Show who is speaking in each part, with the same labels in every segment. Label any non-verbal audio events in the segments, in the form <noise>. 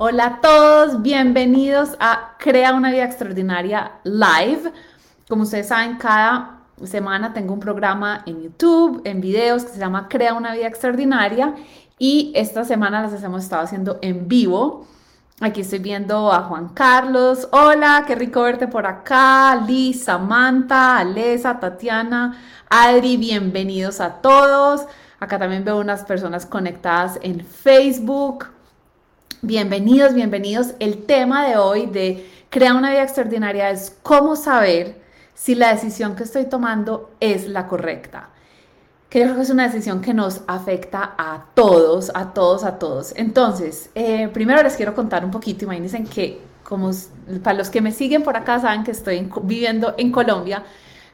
Speaker 1: Hola a todos, bienvenidos a Crea una vida extraordinaria live. Como ustedes saben, cada semana tengo un programa en YouTube, en videos, que se llama Crea una vida extraordinaria y esta semana las hemos estado haciendo en vivo. Aquí estoy viendo a Juan Carlos. Hola, qué rico verte por acá. Liz, Samantha, Alesa, Tatiana, Adri, bienvenidos a todos. Acá también veo unas personas conectadas en Facebook. Bienvenidos, bienvenidos. El tema de hoy de Crea una vida extraordinaria es cómo saber si la decisión que estoy tomando es la correcta. Creo que es una decisión que nos afecta a todos, a todos, a todos. Entonces, eh, primero les quiero contar un poquito. Imagínense que, como para los que me siguen por acá, saben que estoy viviendo en Colombia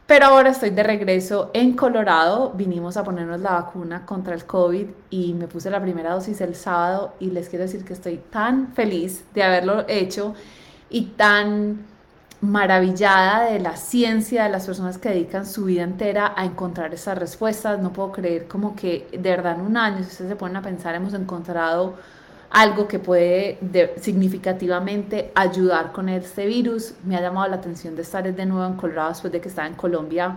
Speaker 1: pero ahora estoy de regreso en Colorado. Vinimos a ponernos la vacuna contra el COVID y me puse la primera dosis el sábado y les quiero decir que estoy tan feliz de haberlo hecho y tan maravillada de la ciencia, de las personas que dedican su vida entera a encontrar esas respuestas. No puedo creer como que de verdad en un año, si ustedes se ponen a pensar, hemos encontrado algo que puede significativamente ayudar con este virus. Me ha llamado la atención de estar de nuevo en Colorado después de que estaba en Colombia,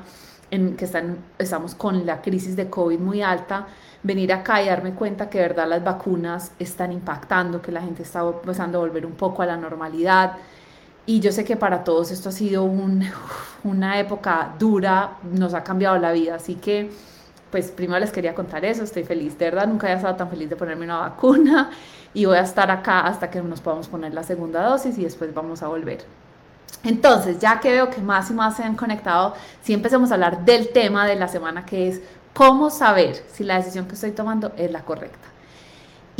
Speaker 1: en que están, estamos con la crisis de COVID muy alta. Venir acá y darme cuenta que de verdad las vacunas están impactando, que la gente está empezando a volver un poco a la normalidad. Y yo sé que para todos esto ha sido un, una época dura, nos ha cambiado la vida. Así que, pues primero les quería contar eso, estoy feliz. De verdad, nunca había estado tan feliz de ponerme una vacuna <laughs> y voy a estar acá hasta que nos podamos poner la segunda dosis y después vamos a volver. Entonces, ya que veo que más y más se han conectado, si empecemos a hablar del tema de la semana que es cómo saber si la decisión que estoy tomando es la correcta.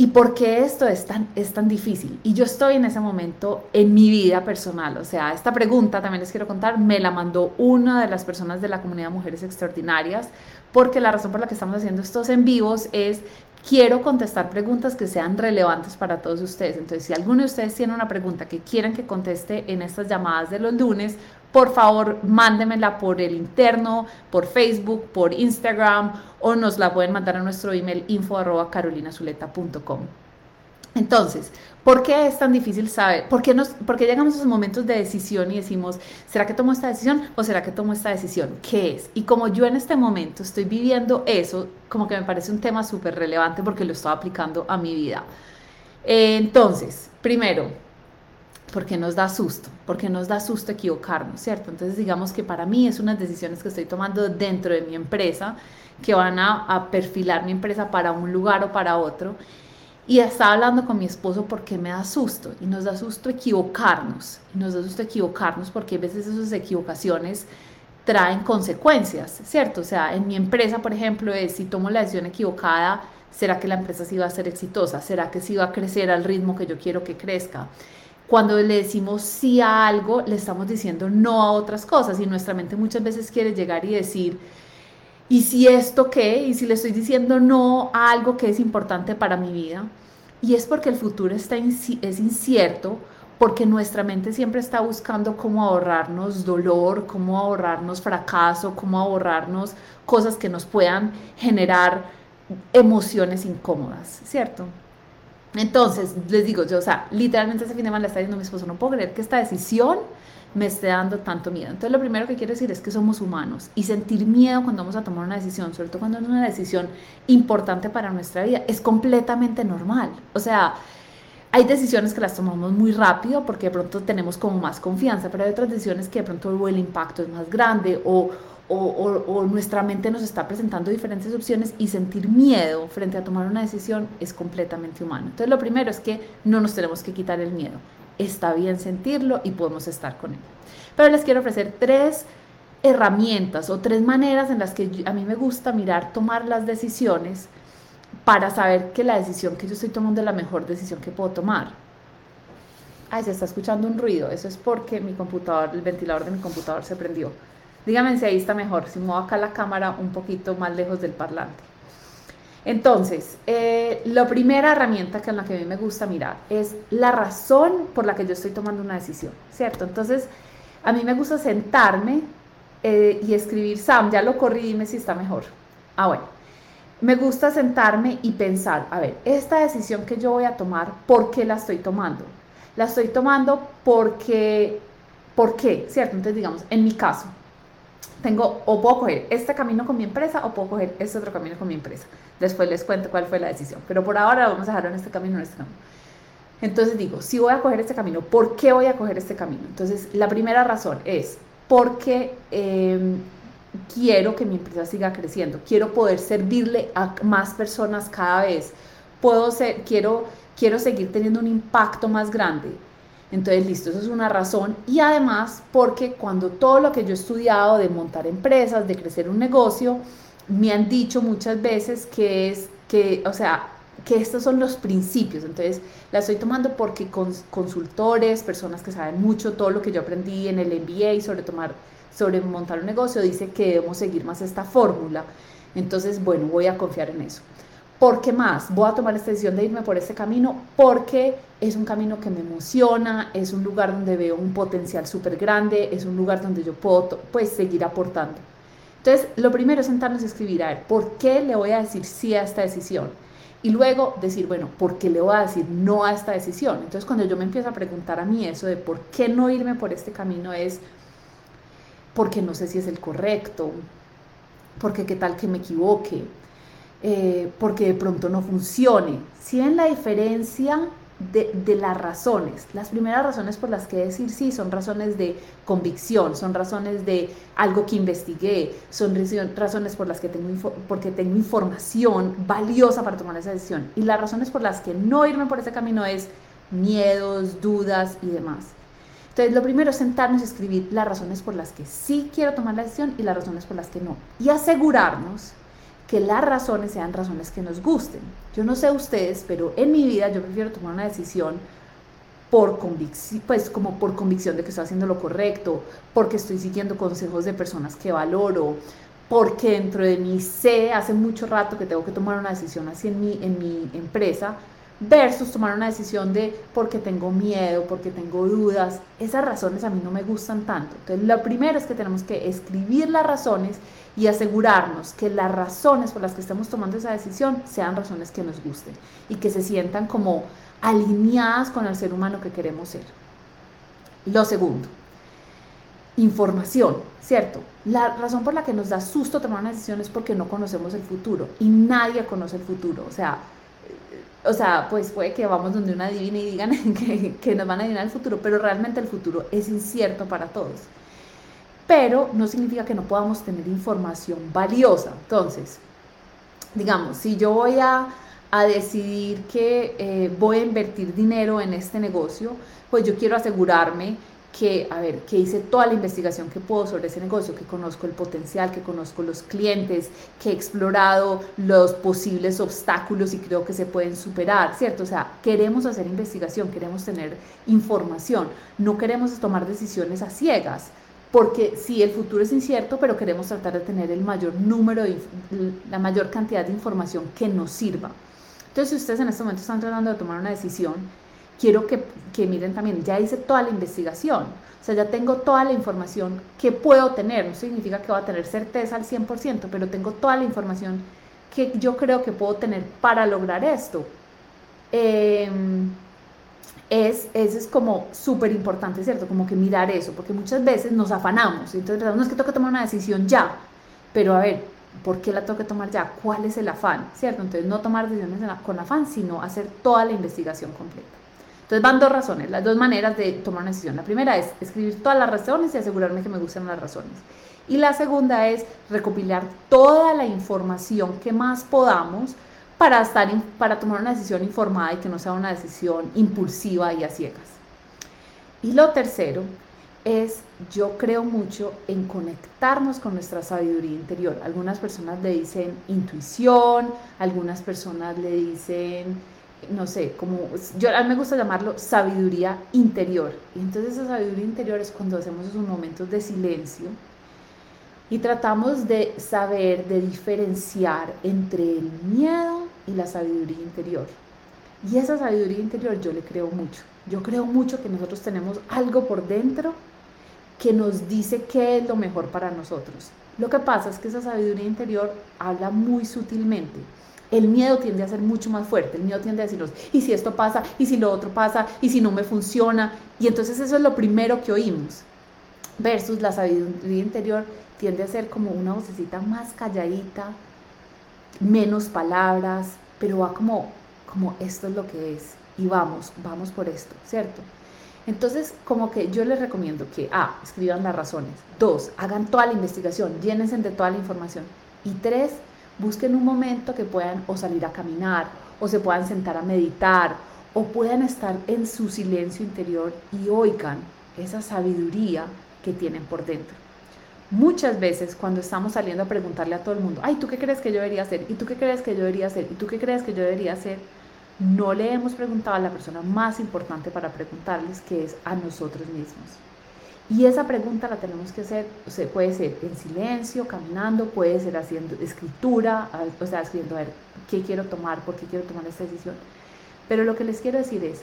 Speaker 1: ¿Y por qué esto es tan, es tan difícil? Y yo estoy en ese momento en mi vida personal. O sea, esta pregunta también les quiero contar, me la mandó una de las personas de la comunidad Mujeres Extraordinarias, porque la razón por la que estamos haciendo estos en vivos es quiero contestar preguntas que sean relevantes para todos ustedes. Entonces, si alguno de ustedes tiene una pregunta que quieran que conteste en estas llamadas de los lunes, por favor, mándemela por el interno, por Facebook, por Instagram o nos la pueden mandar a nuestro email info carolinazuleta.com. Entonces, ¿por qué es tan difícil saber? ¿Por qué, nos, ¿Por qué llegamos a esos momentos de decisión y decimos, ¿será que tomo esta decisión o será que tomo esta decisión? ¿Qué es? Y como yo en este momento estoy viviendo eso, como que me parece un tema súper relevante porque lo estoy aplicando a mi vida. entonces, primero, ¿por qué nos da susto? Porque nos da susto equivocarnos, ¿cierto? Entonces, digamos que para mí es unas decisiones que estoy tomando dentro de mi empresa que van a, a perfilar mi empresa para un lugar o para otro y estaba hablando con mi esposo porque me da susto y nos da susto equivocarnos. Y nos da susto equivocarnos porque a veces esas equivocaciones traen consecuencias, ¿cierto? O sea, en mi empresa, por ejemplo, si tomo la decisión equivocada, ¿será que la empresa sí va a ser exitosa? ¿Será que sí va a crecer al ritmo que yo quiero que crezca? Cuando le decimos sí a algo, le estamos diciendo no a otras cosas y nuestra mente muchas veces quiere llegar y decir, ¿y si esto qué? ¿Y si le estoy diciendo no a algo que es importante para mi vida? Y es porque el futuro está es incierto, porque nuestra mente siempre está buscando cómo ahorrarnos dolor, cómo ahorrarnos fracaso, cómo ahorrarnos cosas que nos puedan generar emociones incómodas, ¿cierto? Entonces, les digo, yo, o sea, literalmente ese fin de semana le está diciendo a mi esposo, no puedo creer que esta decisión me esté dando tanto miedo. Entonces lo primero que quiero decir es que somos humanos y sentir miedo cuando vamos a tomar una decisión, sobre todo cuando es una decisión importante para nuestra vida, es completamente normal. O sea, hay decisiones que las tomamos muy rápido porque de pronto tenemos como más confianza, pero hay otras decisiones que de pronto el impacto es más grande o, o, nuestra mente nos está presentando diferentes opciones y sentir miedo frente a tomar una decisión es completamente humano. Entonces lo primero es que no nos tenemos que quitar el miedo está bien sentirlo y podemos estar con él. Pero les quiero ofrecer tres herramientas o tres maneras en las que a mí me gusta mirar, tomar las decisiones para saber que la decisión que yo estoy tomando es la mejor decisión que puedo tomar. Ay, se está escuchando un ruido. Eso es porque mi computador, el ventilador de mi computador se prendió. Díganme si ahí está mejor, si muevo acá la cámara un poquito más lejos del parlante. Entonces, eh, la primera herramienta que en la que a mí me gusta mirar es la razón por la que yo estoy tomando una decisión, ¿cierto? Entonces, a mí me gusta sentarme eh, y escribir, Sam, ya lo corrí, dime si está mejor. Ah, bueno. me gusta sentarme y pensar, a ver, esta decisión que yo voy a tomar, ¿por qué la estoy tomando? La estoy tomando porque, ¿por qué? ¿Cierto? Entonces, digamos, en mi caso, tengo o puedo coger este camino con mi empresa o puedo coger este otro camino con mi empresa. Después les cuento cuál fue la decisión, pero por ahora vamos a dejarlo en este camino, en este camino. Entonces digo, si voy a coger este camino, ¿por qué voy a coger este camino? Entonces, la primera razón es porque em, quiero que mi empresa siga creciendo, quiero poder servirle a más personas cada vez, puedo ser, quiero, quiero seguir teniendo un impacto más grande. Entonces, listo, eso es una razón. Y además, porque cuando todo lo que yo he estudiado de montar empresas, de crecer un negocio, me han dicho muchas veces que es que, o sea, que estos son los principios. Entonces, la estoy tomando porque consultores, personas que saben mucho, todo lo que yo aprendí en el MBA sobre tomar, sobre montar un negocio, dice que debemos seguir más esta fórmula. Entonces, bueno, voy a confiar en eso. ¿Por qué más? Voy a tomar esta decisión de irme por este camino porque es un camino que me emociona, es un lugar donde veo un potencial súper grande, es un lugar donde yo puedo pues, seguir aportando. Entonces, lo primero es sentarnos y escribir, a ver, ¿por qué le voy a decir sí a esta decisión? Y luego decir, bueno, ¿por qué le voy a decir no a esta decisión? Entonces cuando yo me empiezo a preguntar a mí eso de por qué no irme por este camino es porque no sé si es el correcto, porque qué tal que me equivoque, eh, porque de pronto no funcione. Si ven la diferencia de, las razones. Las primeras razones por las que decir sí son razones de convicción, son razones de algo que investigué, son razones por las que tengo, porque tengo información valiosa para tomar esa decisión. Y las razones por las que no irme por ese camino es miedos, dudas y demás. Entonces, lo primero es sentarnos y escribir las razones por las que sí quiero tomar la decisión y las razones por las que no. Y asegurarnos que las razones sean razones que nos gusten. Yo no sé ustedes, pero en mi vida yo prefiero tomar una decisión por convicción, pues como por convicción de que estoy haciendo lo correcto, porque estoy siguiendo consejos de personas que valoro, porque dentro de mí sé hace mucho rato que tengo que tomar una decisión así en mi, en mi empresa, versus tomar una decisión de porque tengo miedo, porque tengo dudas. Esas razones a mí no me gustan tanto. Entonces, lo primero es que tenemos que escribir las razones y asegurarnos que las razones por las que estamos tomando esa decisión sean razones que nos gusten y que se sientan como alineadas con el ser humano que queremos ser. Lo segundo, información, ¿cierto? La razón por la que nos da susto tomar una decisión es porque no conocemos el futuro y nadie conoce el futuro. O sea, o sea, pues puede que vamos donde una divina y digan <laughs> que, nos van a adivinar el futuro, pero realmente el futuro es incierto para todos pero no significa que no podamos tener información valiosa. Entonces, digamos, si yo voy a, decidir que eh, voy a invertir dinero en este negocio, pues yo quiero asegurarme que, a ver, que hice toda la investigación que puedo sobre ese negocio, que conozco el potencial, que conozco los clientes, que he explorado los posibles obstáculos y creo que se pueden superar, ¿cierto? O sea, queremos hacer investigación, queremos tener información, no queremos tomar decisiones a ciegas porque sí, el futuro es incierto, pero queremos tratar de tener el mayor número, de, la mayor cantidad de información que nos sirva. Entonces, si ustedes en este momento están tratando de tomar una decisión, quiero que, que miren también, ya hice toda la investigación, o sea, ya tengo toda la información que puedo tener, no significa que voy a tener certeza al 100%, pero tengo toda la información que yo creo que puedo tener para lograr esto. Eh, es, es como súper importante, ¿cierto? Como que mirar eso, porque muchas veces nos afanamos, entonces no es que tengo que tomar una decisión ya, pero a ver, ¿por qué la tengo que tomar ya? ¿Cuál es el afán? ¿Cierto? Entonces no tomar decisiones con afán, sino hacer toda la investigación completa. Entonces van dos razones, las dos maneras de tomar una decisión. La primera es escribir todas las razones y asegurarme que me gustan las razones. Y la segunda es recopilar toda la información que más podamos para, estar para tomar una decisión informada y que no sea una decisión impulsiva y a ciegas. Y lo tercero es, yo creo mucho en conectarnos con nuestra sabiduría interior. Algunas personas le dicen intuición, algunas personas le dicen, no sé, como, yo a mí me gusta llamarlo sabiduría interior. Y entonces esa sabiduría interior es cuando hacemos esos momentos de silencio y tratamos de saber, de diferenciar entre el miedo y la sabiduría interior. Y esa sabiduría interior yo le creo mucho. Yo creo mucho que nosotros tenemos algo por dentro que nos dice qué es lo mejor para nosotros. Lo que pasa es que esa sabiduría interior habla muy sutilmente. El miedo tiende a ser mucho más fuerte, el miedo tiende a decirnos, ¿y si esto pasa? ¿Y si lo otro pasa? ¿Y si no me funciona? Y entonces eso es lo primero que oímos. Versus la sabiduría interior tiende a ser como una vocecita más calladita, menos palabras, pero va como, como esto es lo que es y vamos, vamos por esto, ¿cierto? Entonces, como que yo les recomiendo que, A, escriban las razones, dos, hagan toda la investigación, llénense de toda la información y tres, busquen un momento que puedan o salir a caminar o se puedan sentar a meditar o puedan estar en su silencio interior y oigan esa sabiduría que tienen por dentro. Muchas veces cuando estamos saliendo a preguntarle a todo el mundo, ay, ¿tú qué crees que yo debería hacer? ¿Y tú qué crees que yo debería hacer? ¿Y tú qué crees que yo debería hacer? No le hemos preguntado a la persona más importante para preguntarles, que es a nosotros mismos. Y esa pregunta la tenemos que hacer, o sea, puede ser en silencio, caminando, puede ser haciendo escritura, o sea, escribiendo a ver qué quiero tomar, por qué quiero tomar esta decisión. Pero lo que les quiero decir es,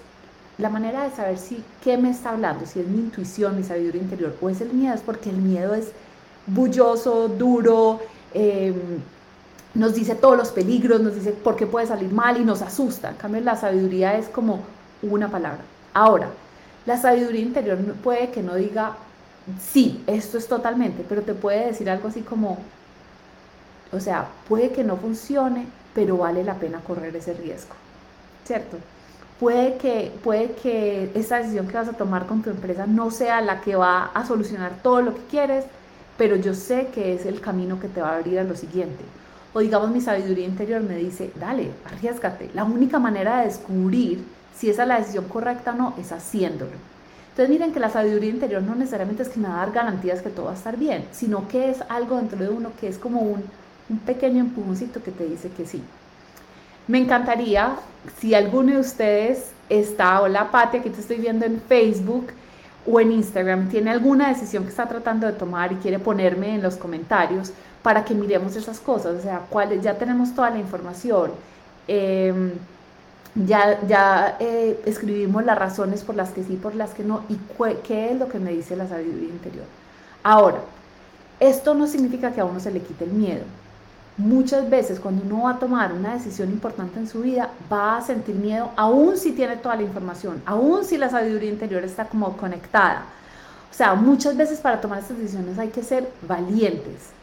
Speaker 1: la manera de saber si qué me está hablando, si es mi intuición, mi sabiduría interior o es el miedo, es porque el miedo es bulloso, duro, em, nos dice todos los peligros, nos dice por qué puede salir mal y nos asusta. En cambio, la sabiduría es como una palabra. Ahora, la sabiduría interior puede que no diga, sí, esto es totalmente, pero te puede decir algo así como, o sea, puede que no funcione, pero vale la pena correr ese riesgo, ¿cierto? Puede que, puede que esa decisión que vas a tomar con tu empresa no sea la que va a solucionar todo lo que quieres, pero yo sé que es el camino que te va a abrir a lo siguiente. O digamos mi sabiduría interior me dice, dale, arriesgate. La única manera de descubrir si esa es la decisión correcta o no es haciéndolo. Entonces miren que la sabiduría interior no necesariamente es que me va a dar garantías que todo va a estar bien, sino que es algo dentro de uno que es como un, un pequeño empujoncito que te dice que sí. Me encantaría si alguno de ustedes está, hola Pati, aquí te estoy viendo en Facebook, o en Instagram tiene alguna decisión que está tratando de tomar y quiere ponerme en los comentarios para que miremos esas cosas, o sea, ya tenemos toda la información, em, ya, ya eh, escribimos las razones por las que sí, por las que no, y qué es lo que me dice la sabiduría interior. Ahora, esto no significa que a uno se le quite el miedo, muchas veces cuando uno va a tomar una decisión importante en su vida, va a sentir miedo, aún si tiene toda la información, aún si la sabiduría interior está como conectada. O sea, muchas veces para tomar estas decisiones hay que ser valientes.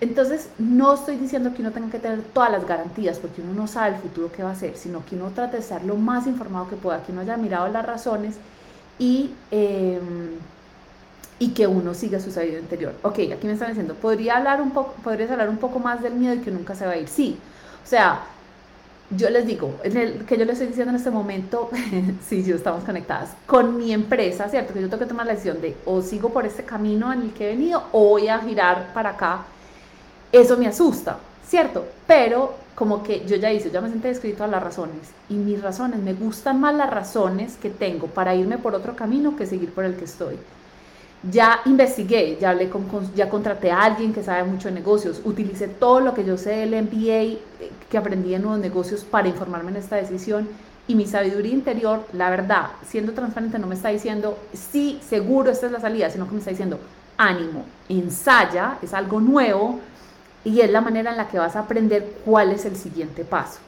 Speaker 1: Entonces, no estoy diciendo que uno tenga que tener todas las garantías, porque uno no sabe el futuro que va a ser, sino que uno trate de estar lo más informado que pueda, que uno haya mirado las razones y... Em, y que uno siga su sabiduría interior. Ok, aquí me están diciendo, ¿podría hablar un poco, ¿podrías hablar un poco más del miedo y que nunca se va a ir? Sí, o sea, yo les digo, en el que yo les estoy diciendo en este momento, <laughs> sí, sí, estamos conectadas, con mi empresa, ¿cierto? Que yo tengo que tomar la decisión de o sigo por este camino en el que he venido o voy a girar para acá. Eso me asusta, ¿cierto? Pero como que yo ya hice, ya me senté escrito a las razones y mis razones, me gustan más las razones que tengo para irme por otro camino que seguir por el que estoy. Ya investigué, ya, hablé con, ya contraté a alguien que sabe mucho de negocios, utilicé todo lo que yo sé del MBA eh, que aprendí en nuevos negocios para informarme en esta decisión y mi sabiduría interior, la verdad, siendo transparente, no me está diciendo, sí, seguro, esta es la salida, sino que me está diciendo, ánimo, ensaya, es algo nuevo y es la manera en la que vas a aprender cuál es el siguiente paso.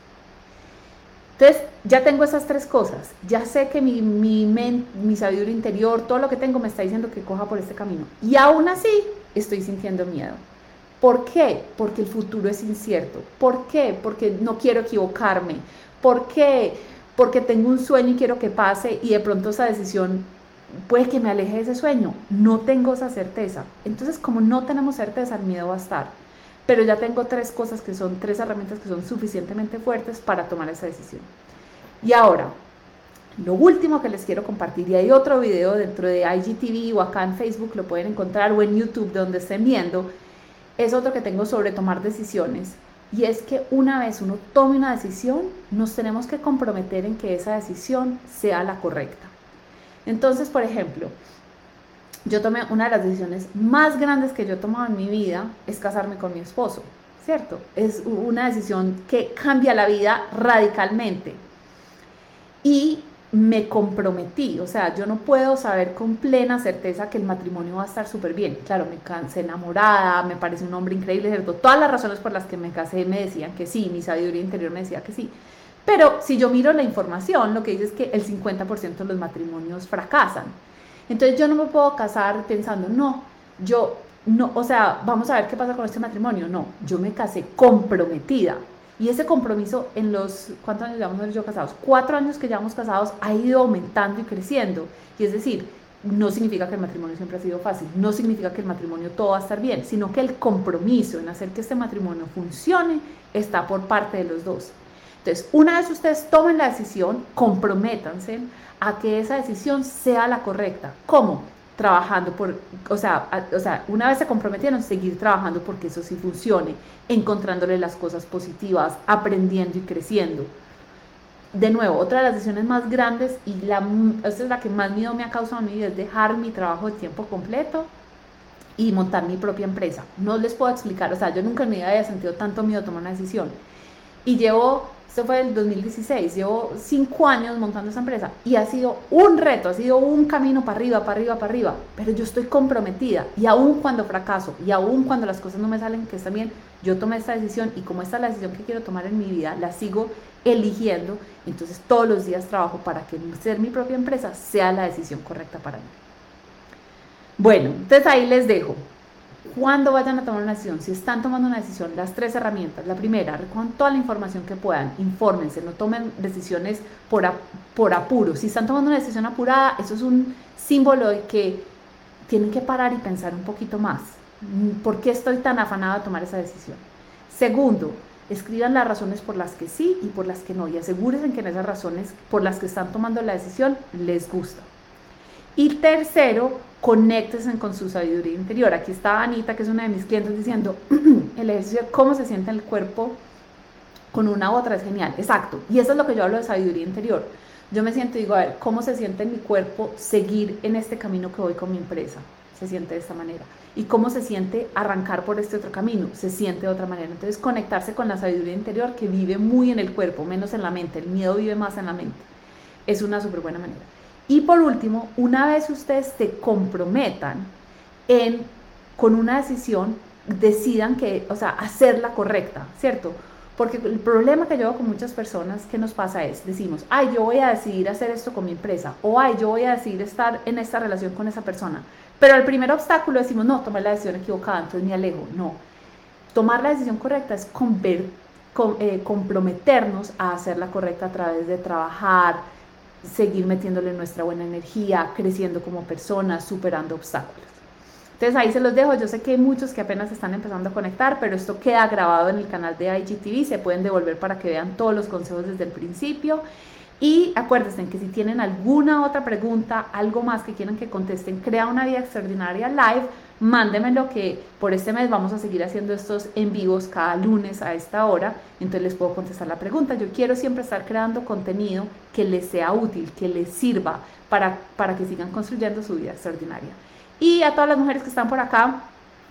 Speaker 1: Entonces, ya tengo esas tres cosas. Ya sé que mi, mi, mi sabiduría interior, todo lo que tengo me está diciendo que coja por este camino. Y aún así, estoy sintiendo miedo. ¿Por qué? Porque el futuro es incierto. ¿Por qué? Porque no quiero equivocarme. ¿Por qué? Porque tengo un sueño y quiero que pase y de pronto esa decisión puede que me aleje de ese sueño. No tengo esa certeza. Entonces, como no tenemos certeza, el miedo va a estar pero ya tengo tres cosas que son, tres herramientas que son suficientemente fuertes para tomar esa decisión. Y ahora, lo último que les quiero compartir, y hay otro video dentro de IGTV o acá en Facebook, lo pueden encontrar, o en YouTube, donde estén viendo, es otro que tengo sobre tomar decisiones. Y es que una vez uno tome una decisión, nos tenemos que comprometer en que esa decisión sea la correcta. Entonces, por ejemplo, yo tomé una de las decisiones más grandes que yo he tomado en mi vida, es casarme con mi esposo, ¿cierto? Es una decisión que cambia la vida radicalmente. Y me comprometí, o sea, yo no puedo saber con plena certeza que el matrimonio va a estar súper bien. Claro, me casé enamorada, me parece un hombre increíble, ¿cierto? Todas las razones por las que me casé me decían que sí, mi sabiduría interior me decía que sí. Pero si yo miro la información, lo que dice es que el 50% de los matrimonios fracasan. Entonces yo no me puedo casar pensando, no, yo no, o sea, vamos a ver qué pasa con este matrimonio. No, yo me casé comprometida. Y ese compromiso en los, ¿cuántos años llevamos yo casados? Cuatro años que llevamos casados ha ido aumentando y creciendo. Y es decir, no significa que el matrimonio siempre ha sido fácil, no significa que el matrimonio todo va a estar bien, sino que el compromiso en hacer que este matrimonio funcione está por parte de los dos. Entonces, una vez ustedes tomen la decisión, comprométanse a que esa decisión sea la correcta. ¿Cómo? trabajando por, o sea, o sea, una vez se comprometieron, seguir trabajando porque eso sí funcione, encontrándole las cosas positivas, aprendiendo y creciendo. De nuevo, otra de las decisiones más grandes y la, esta es la que más miedo me ha causado a mí es dejar mi trabajo de tiempo completo y montar mi propia empresa. No les puedo explicar, o sea, yo nunca en mi vida había sentido tanto miedo a tomar una decisión. Y llevo esto fue el 2016, llevo cinco años montando esa empresa y ha sido un reto, ha sido un camino para arriba, para arriba, para arriba, pero yo estoy comprometida y aún cuando fracaso y aún cuando las cosas no me salen, que está bien, yo tomé esta decisión y como esta es la decisión que quiero tomar en mi vida, la sigo eligiendo, entonces todos los días trabajo para que ser mi propia empresa sea la decisión correcta para mí. Bueno, entonces ahí les dejo cuando vayan a tomar una decisión, si están tomando una decisión, las tres herramientas. La primera, recojan toda la información que puedan, infórmense, no tomen decisiones por, por apuro. Si están tomando una decisión apurada, eso es un símbolo de que tienen que parar y pensar un poquito más. ¿Por qué estoy tan afanada a tomar esa decisión? Segundo, escriban las razones por las que sí y por las que no y asegúrense que en esas razones por las que están tomando la decisión les gusta. Y tercero, conéctense con su sabiduría interior. Aquí está Anita, que es una de mis clientes, diciendo, <clears throat> el ejercicio cómo se siente el cuerpo con una u otra es genial. Exacto. Y eso es lo que yo hablo de sabiduría interior. Yo me siento y digo, a ver, ¿cómo se siente en mi cuerpo seguir en este camino que voy con mi empresa? Se siente de esta manera. ¿Y cómo se siente arrancar por este otro camino? Se siente de otra manera. Entonces, conectarse con la sabiduría interior que vive muy en el cuerpo, menos en la mente. El miedo vive más en la mente. Es una súper buena manera. Y por último, una vez ustedes se comprometan en, con una decisión, decidan que, o sea, hacerla correcta, ¿cierto? Porque el problema que yo veo con muchas personas que nos pasa es, decimos, ay, yo voy a decidir hacer esto con mi empresa, o ay, yo voy a decidir estar en esta relación con esa persona. Pero el primer obstáculo decimos, no, tomé la decisión equivocada, entonces me alejo. No, tomar la decisión correcta es eh, comprometernos a hacerla correcta a través de trabajar, seguir metiéndole nuestra buena energía, creciendo como personas, superando obstáculos. Entonces ahí se los dejo, yo sé que hay muchos que apenas están empezando a conectar, pero esto queda grabado en el canal de IGTV, se pueden devolver para que vean todos los consejos desde el principio. Y acuérdense que si tienen alguna otra pregunta, algo más que quieran que contesten, crea una vida extraordinaria live lo que por este mes vamos a seguir haciendo estos en vivos cada lunes a esta hora, entonces les puedo contestar la pregunta. Yo quiero siempre estar creando contenido que les sea útil, que les sirva para, para que sigan construyendo su vida extraordinaria. Y a todas las mujeres que están por acá,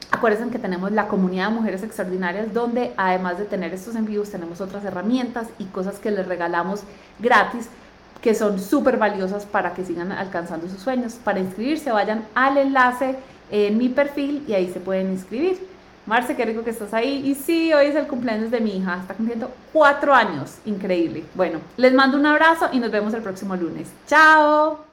Speaker 1: Acuérdense que tenemos la comunidad de mujeres extraordinarias donde además de tener estos en vivos tenemos otras herramientas y cosas que les regalamos gratis que son súper valiosas para que sigan alcanzando sus sueños. Para inscribirse vayan al enlace en mi perfil y ahí se pueden inscribir. Marce, qué rico que estás ahí. Y sí, hoy es el cumpleaños de mi hija, está cumpliendo cuatro años, increíble. Bueno, les mando un abrazo y nos vemos el próximo lunes. Chao.